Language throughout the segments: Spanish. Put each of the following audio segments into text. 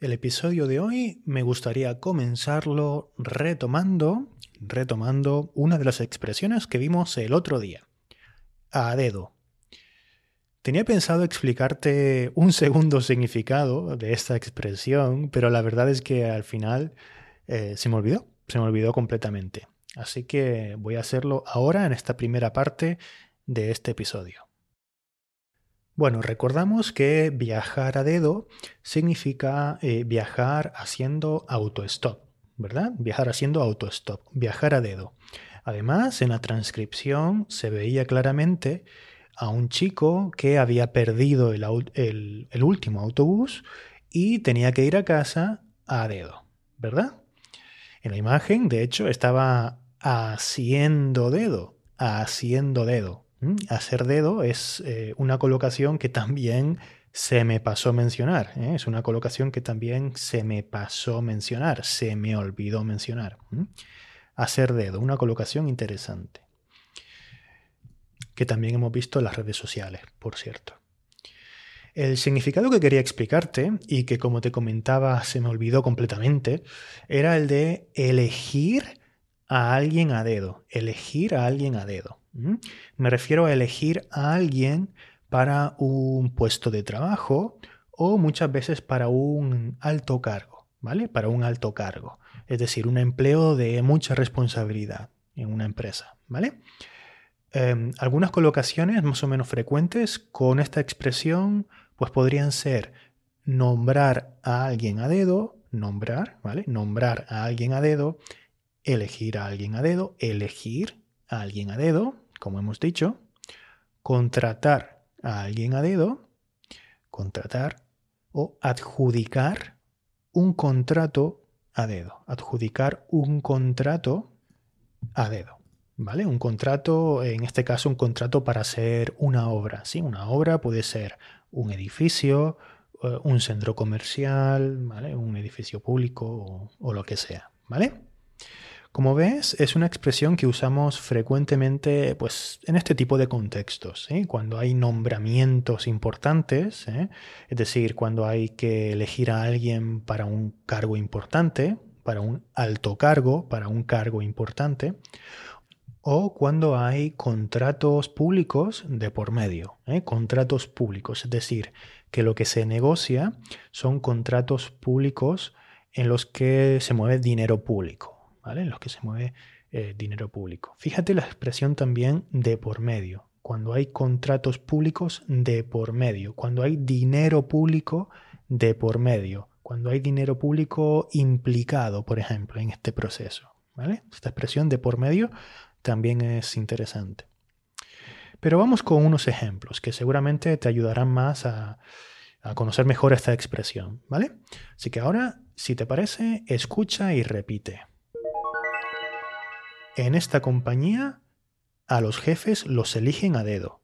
El episodio de hoy me gustaría comenzarlo retomando, retomando una de las expresiones que vimos el otro día. A dedo. Tenía pensado explicarte un segundo significado de esta expresión, pero la verdad es que al final eh, se me olvidó, se me olvidó completamente. Así que voy a hacerlo ahora en esta primera parte de este episodio. Bueno, recordamos que viajar a dedo significa eh, viajar haciendo autostop, ¿verdad? Viajar haciendo autostop, viajar a dedo. Además, en la transcripción se veía claramente a un chico que había perdido el, el último autobús y tenía que ir a casa a dedo, ¿verdad? En la imagen, de hecho, estaba haciendo dedo, haciendo dedo. ¿Mm? Hacer dedo es eh, una colocación que también se me pasó mencionar. ¿eh? Es una colocación que también se me pasó mencionar, se me olvidó mencionar. Hacer dedo, una colocación interesante. Que también hemos visto en las redes sociales, por cierto. El significado que quería explicarte, y que como te comentaba se me olvidó completamente, era el de elegir a alguien a dedo. Elegir a alguien a dedo. Me refiero a elegir a alguien para un puesto de trabajo o muchas veces para un alto cargo, ¿vale? Para un alto cargo, es decir, un empleo de mucha responsabilidad en una empresa, ¿vale? Em, algunas colocaciones más o menos frecuentes con esta expresión pues podrían ser nombrar a alguien a dedo, nombrar, ¿vale? Nombrar a alguien a dedo, elegir a alguien a dedo, elegir a alguien a dedo, como hemos dicho, contratar a alguien a dedo, contratar o adjudicar un contrato a dedo, adjudicar un contrato a dedo. ¿Vale? Un contrato, en este caso, un contrato para hacer una obra. ¿sí? Una obra puede ser un edificio, eh, un centro comercial, ¿vale? un edificio público o, o lo que sea. ¿Vale? Como ves, es una expresión que usamos frecuentemente pues, en este tipo de contextos, cuando hay nombramientos importantes, ¿eh? es decir, cuando hay que elegir a alguien para un cargo importante, para un alto cargo, para un cargo importante, o cuando hay contratos públicos de por medio, ¿eh? contratos públicos, es decir, que lo que se negocia son contratos públicos en los que se mueve dinero público en los que se mueve eh, dinero público. Fíjate la expresión también de por medio, cuando hay contratos públicos de por medio, cuando hay dinero público de por medio, cuando hay dinero público implicado, por ejemplo, en este proceso. ¿vale? Esta expresión de por medio también es interesante. Pero vamos con unos ejemplos que seguramente te ayudarán más a, conocer mejor esta expresión, ¿vale? Así que ahora, si te parece, escucha y repite. En esta compañía a los jefes los eligen a dedo.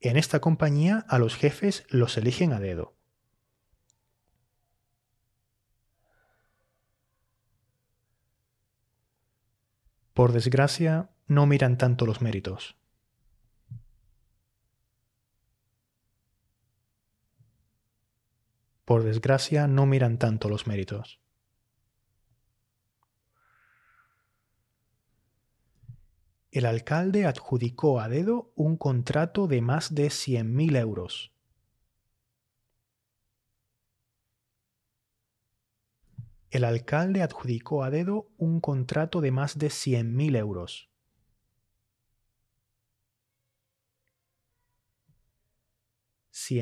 En esta compañía a los jefes los eligen a dedo. Por desgracia, no miran tanto los méritos. Por desgracia, no miran tanto los méritos. El alcalde adjudicó a dedo un contrato de más de 100.000 euros. El alcalde adjudicó a dedo un contrato de más de 100.000 euros.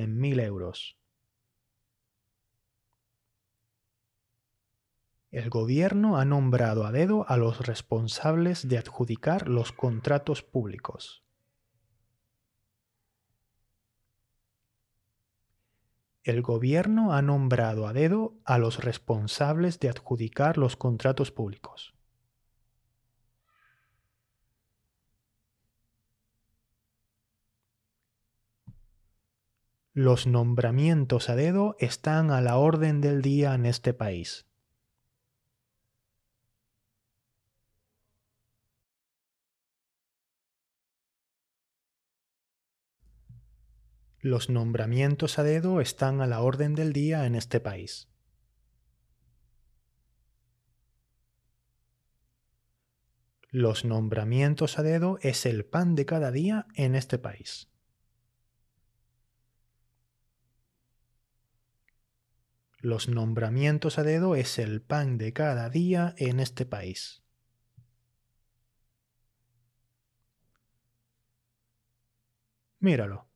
Mil euros. El gobierno ha nombrado a dedo a los responsables de adjudicar los contratos públicos. El gobierno ha nombrado a dedo a los responsables de adjudicar los contratos públicos. Los nombramientos a dedo están a la orden del día en este país. Los nombramientos a dedo están a la orden del día en este país. Los nombramientos a dedo es el pan de cada día en este país. Los nombramientos a dedo es el pan de cada día en este país. Míralo.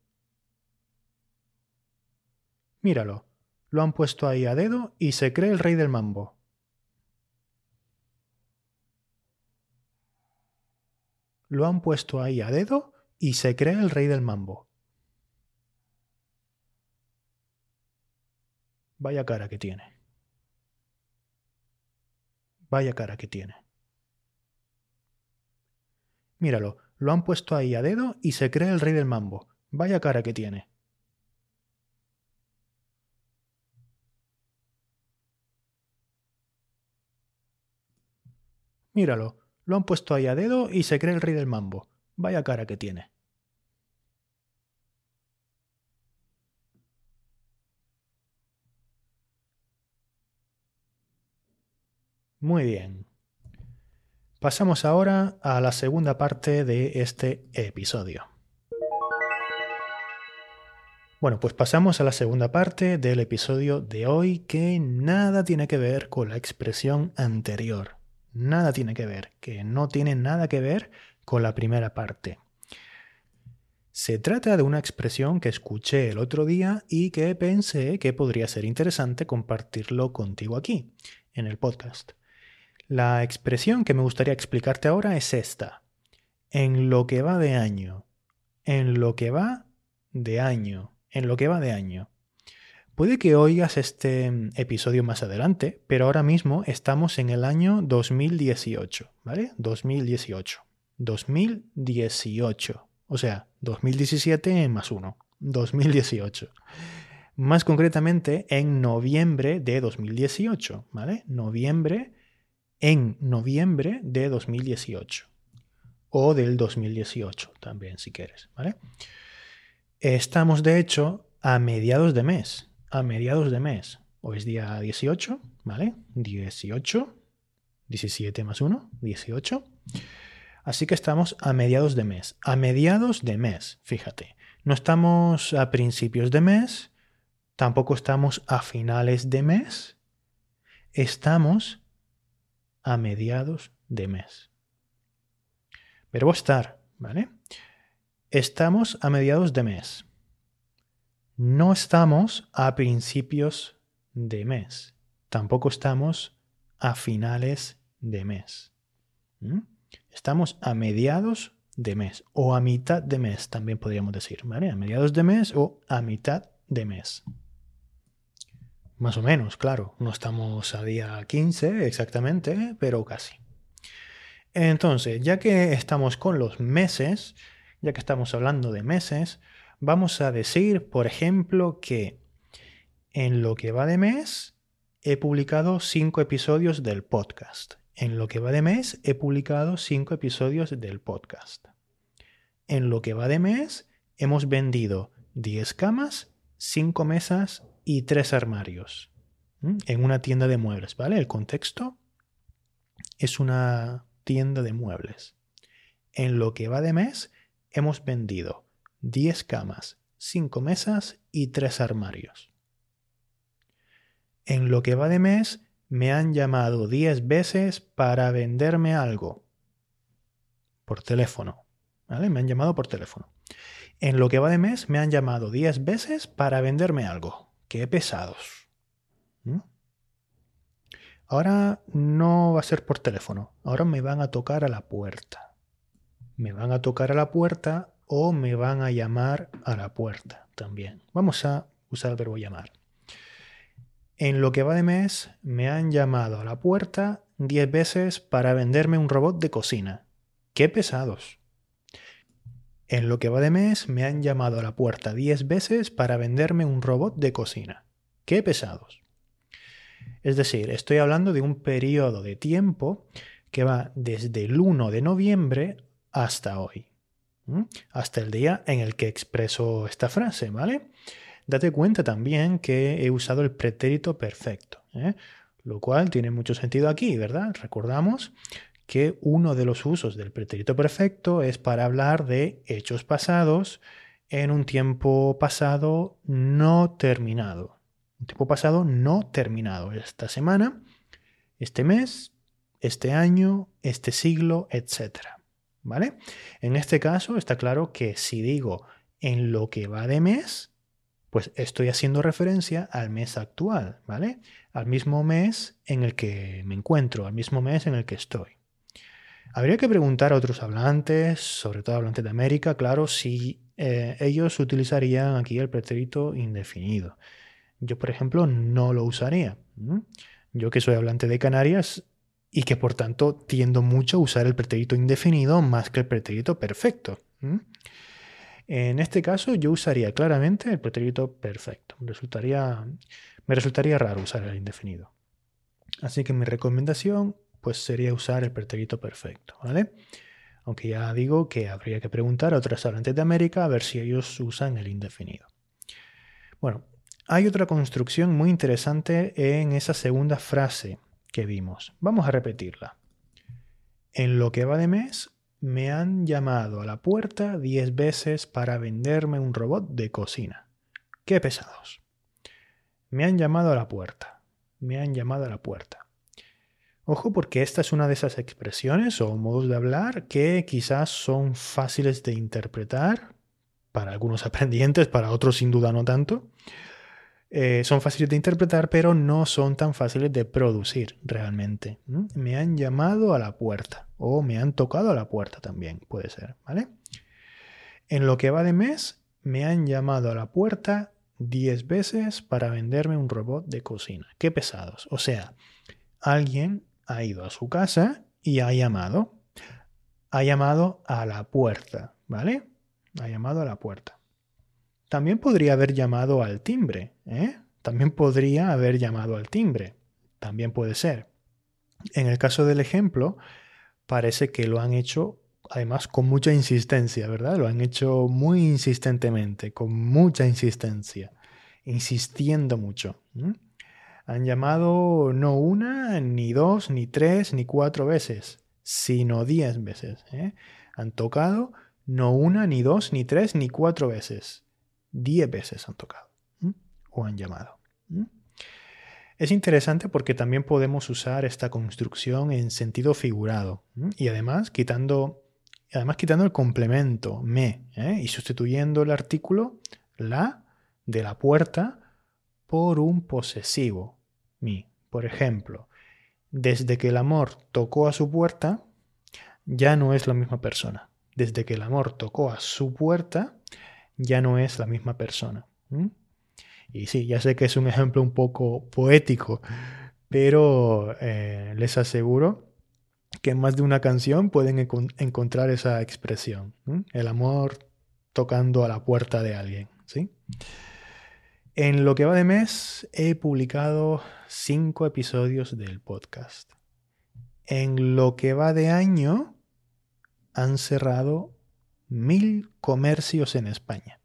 Míralo. Lo han puesto ahí a dedo y se cree el rey del mambo. Lo han puesto ahí a dedo y se cree el rey del mambo. Vaya cara que tiene. Vaya cara que tiene. Míralo, lo han puesto ahí a dedo y se cree el rey del mambo. Vaya cara que tiene. Míralo, lo han puesto ahí a dedo y se cree el rey del mambo. Vaya cara que tiene. Muy bien. Pasamos ahora a la segunda parte de este episodio. Bueno, pues pasamos a la segunda parte del episodio de hoy que nada tiene que ver con la expresión anterior nada tiene que ver, que no tiene nada que ver con la primera parte. Se trata de una expresión que escuché el otro día y que pensé que podría ser interesante compartirlo contigo aquí, en el podcast. La expresión que me gustaría explicarte ahora es esta. En lo que va de año. En lo que va de año. En lo que va de año. Puede que oigas este episodio más adelante, pero ahora mismo estamos en el año 2018, ¿vale? 2018. 2018. O sea, 2017 más 1. 2018. Más concretamente en noviembre de 2018, ¿vale? Noviembre, en noviembre de 2018. O del 2018 también, si quieres, ¿vale? Estamos, de hecho, a mediados de mes a mediados de mes. Hoy es día 18, ¿vale? 18, 17 más 1, 18. Así que estamos a mediados de mes. A mediados de mes, fíjate. No estamos a principios de mes, tampoco estamos a finales de mes. Estamos a mediados de mes. Verbo estar, ¿vale? Estamos a mediados de mes no estamos a principios de mes, tampoco estamos a finales de mes. Estamos a mediados de mes o a mitad de mes, también podríamos decir, ¿vale? A mediados de mes o a mitad de mes. Más o menos, claro, no estamos a día 15 exactamente, pero casi. Entonces, ya que estamos con los meses, ya que estamos hablando de meses, Vamos a decir, por ejemplo, que en lo que va de mes he publicado cinco episodios del podcast. En lo que va de mes he publicado cinco episodios del podcast. En lo que va de mes hemos vendido 10 camas, 5 mesas y 3 armarios. En una tienda de muebles, ¿vale? El contexto es una tienda de muebles. En lo que va de mes hemos vendido 10 camas, 5 mesas y 3 armarios. En lo que va de mes, me han llamado 10 veces para venderme algo. Por teléfono. ¿Vale? Me han llamado por teléfono. En lo que va de mes, me han llamado 10 veces para venderme algo. Qué pesados. ¿Mm? Ahora no va a ser por teléfono. Ahora me van a tocar a la puerta. Me van a tocar a la puerta o me van a llamar a la puerta también. Vamos a usar el verbo llamar. En lo que va de mes me han llamado a la puerta 10 veces para venderme un robot de cocina. ¡Qué pesados! En lo que va de mes me han llamado a la puerta 10 veces para venderme un robot de cocina. ¡Qué pesados! Es decir, estoy hablando de un periodo de tiempo que va desde el 1 de noviembre hasta hoy. Hasta el día en el que expreso esta frase, ¿vale? Date cuenta también que he usado el pretérito perfecto, ¿eh? lo cual tiene mucho sentido aquí, ¿verdad? Recordamos que uno de los usos del pretérito perfecto es para hablar de hechos pasados en un tiempo pasado no terminado. Un tiempo pasado no terminado. Esta semana, este mes, este año, este siglo, etc. ¿Vale? En este caso está claro que si digo en lo que va de mes, pues estoy haciendo referencia al mes actual, ¿vale? Al mismo mes en el que me encuentro, al mismo mes en el que estoy. Habría que preguntar a otros hablantes, sobre todo hablantes de América, claro, si eh, ellos utilizarían aquí el pretérito indefinido. Yo, por ejemplo, no lo usaría. Yo que soy hablante de Canarias y que por tanto tiendo mucho a usar el pretérito indefinido más que el pretérito perfecto. En este caso yo usaría claramente el pretérito perfecto. Resultaría, me resultaría raro usar el indefinido. Así que mi recomendación pues sería usar el pretérito perfecto, ¿vale? Aunque ya digo que habría que preguntar a otros hablantes de América a ver si ellos usan el indefinido. Bueno, hay otra construcción muy interesante en esa segunda frase que vimos. Vamos a repetirla. En lo que va de mes, me han llamado a la puerta 10 veces para venderme un robot de cocina. Qué pesados. Me han llamado a la puerta. Me han llamado a la puerta. Ojo porque esta es una de esas expresiones o modos de hablar que quizás son fáciles de interpretar para algunos aprendientes, para otros sin duda no tanto. Eh, son fáciles de interpretar, pero no son tan fáciles de producir realmente. Me han llamado a la puerta o me han tocado a la puerta también, puede ser, ¿vale? En lo que va de mes, me han llamado a la puerta 10 veces para venderme un robot de cocina. Qué pesados. O sea, alguien ha ido a su casa y ha llamado. Ha llamado a la puerta, ¿vale? Ha llamado a la puerta. También podría haber llamado al timbre, ¿eh? También podría haber llamado al timbre. También puede ser. En el caso del ejemplo, parece que lo han hecho además con mucha insistencia, ¿verdad? Lo han hecho muy insistentemente, con mucha insistencia, insistiendo mucho. Han llamado no una, ni dos, ni tres, ni cuatro veces, sino diez veces. ¿eh? Han tocado no una, ni dos, ni tres, ni cuatro veces. Diez veces han tocado o han llamado. Es interesante porque también podemos usar esta construcción en sentido figurado y además quitando, además quitando el complemento me ¿eh? y sustituyendo el artículo la de la puerta por un posesivo mi. Por ejemplo, desde que el amor tocó a su puerta, ya no es la misma persona. Desde que el amor tocó a su puerta, ya no es la misma persona. Y sí, ya sé que es un ejemplo un poco poético, pero eh, les aseguro que en más de una canción pueden encontrar esa expresión, el amor tocando a la puerta de alguien. ¿sí? En lo que va de mes he publicado cinco episodios del podcast. En lo que va de año han cerrado mil comercios en España.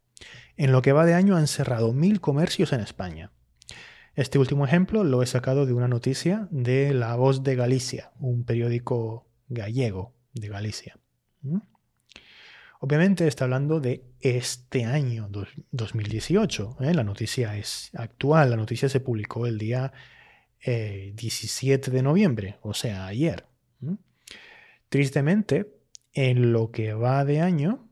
En lo que va de año han cerrado mil comercios en España. Este último ejemplo lo he sacado de una noticia de La Voz de Galicia, un periódico gallego de Galicia. Obviamente está hablando de este año 2018. ¿eh? La noticia es actual, la noticia se publicó el día 17 eh, de noviembre, o sea, ayer. Tristemente, en lo que va de año,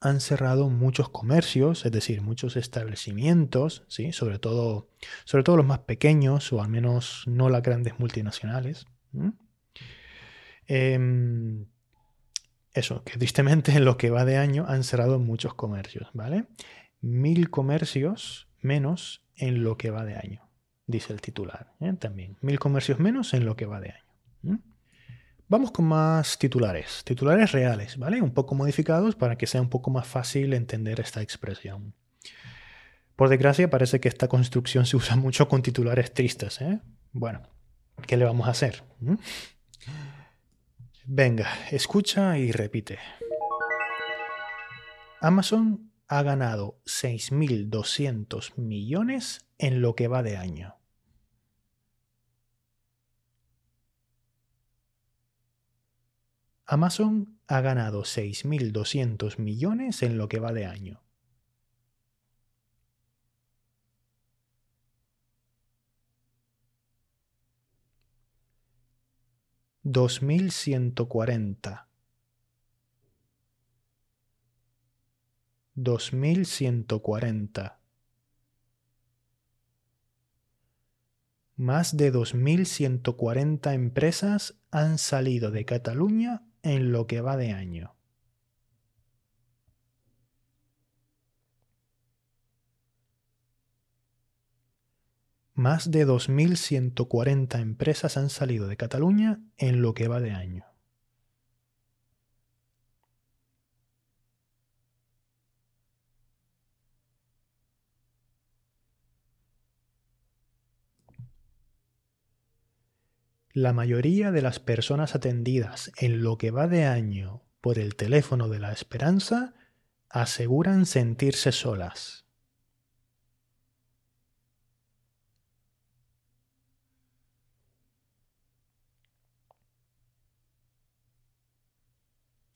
han cerrado muchos comercios, es decir, muchos establecimientos, ¿sí? sobre, todo, sobre todo los más pequeños o al menos no las grandes multinacionales. Em, eso, que tristemente en lo que va de año han cerrado muchos comercios, ¿vale? Mil comercios menos en lo que va de año, dice el titular. ¿eh? También, mil comercios menos en lo que va de año. Vamos con más titulares, titulares reales, ¿vale? Un poco modificados para que sea un poco más fácil entender esta expresión. Por desgracia, parece que esta construcción se usa mucho con titulares tristes, ¿eh? Bueno, ¿qué le vamos a hacer? ¿Mm? Venga, escucha y repite. Amazon ha ganado 6.200 millones en lo que va de año. Amazon ha ganado 6.200 millones en lo que va de año. Dos mil ciento cuarenta. Dos mil ciento cuarenta. Más de dos mil ciento cuarenta empresas han salido de Cataluña en lo que va de año. Más de 2.140 empresas han salido de Cataluña en lo que va de año. La mayoría de las personas atendidas en lo que va de año por el teléfono de la esperanza aseguran sentirse solas.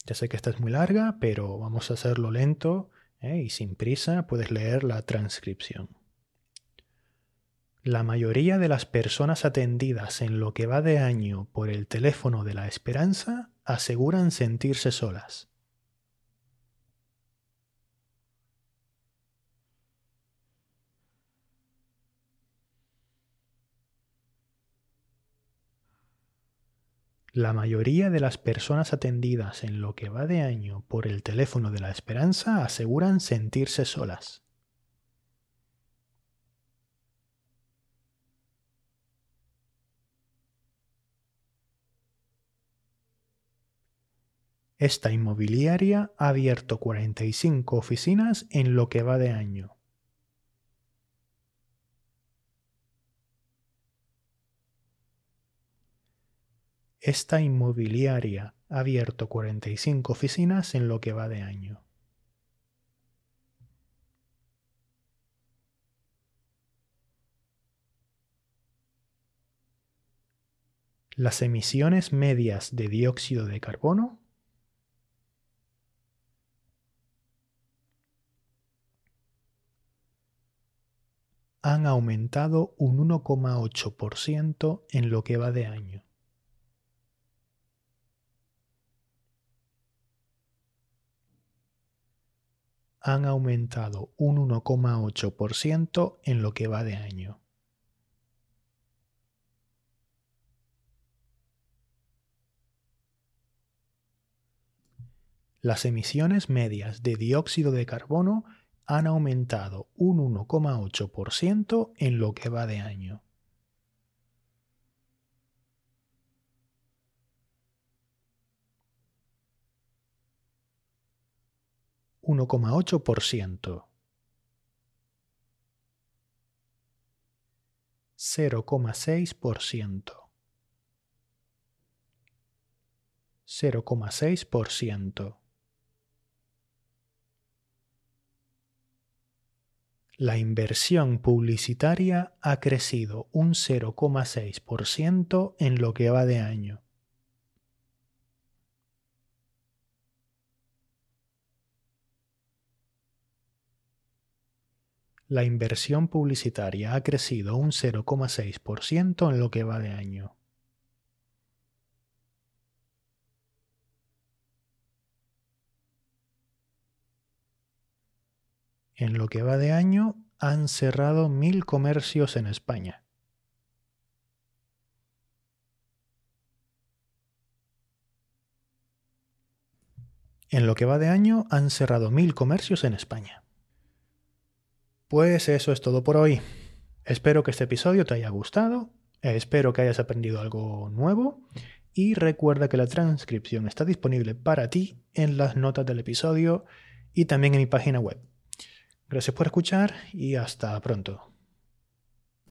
Ya sé que esta es muy larga, pero vamos a hacerlo lento ¿eh? y sin prisa puedes leer la transcripción. La mayoría de las personas atendidas en lo que va de año por el teléfono de la esperanza aseguran sentirse solas. La mayoría de las personas atendidas en lo que va de año por el teléfono de la esperanza aseguran sentirse solas. Esta inmobiliaria ha abierto 45 oficinas en lo que va de año. Esta inmobiliaria ha abierto 45 oficinas en lo que va de año. Las emisiones medias de dióxido de carbono han aumentado un 1,8% en lo que va de año. Han aumentado un 1,8% en lo que va de año. Las emisiones medias de dióxido de carbono han aumentado un 1,8% en lo que va de año. ¿1,8%? 0,6%. 0,6%. La inversión publicitaria ha crecido un 0,6% en lo que va de año. La inversión publicitaria ha crecido un 0,6% en lo que va de año. En lo que va de año han cerrado mil comercios en España. En lo que va de año han cerrado mil comercios en España. Pues eso es todo por hoy. Espero que este episodio te haya gustado, espero que hayas aprendido algo nuevo y recuerda que la transcripción está disponible para ti en las notas del episodio y también en mi página web Gracias por escuchar y hasta pronto.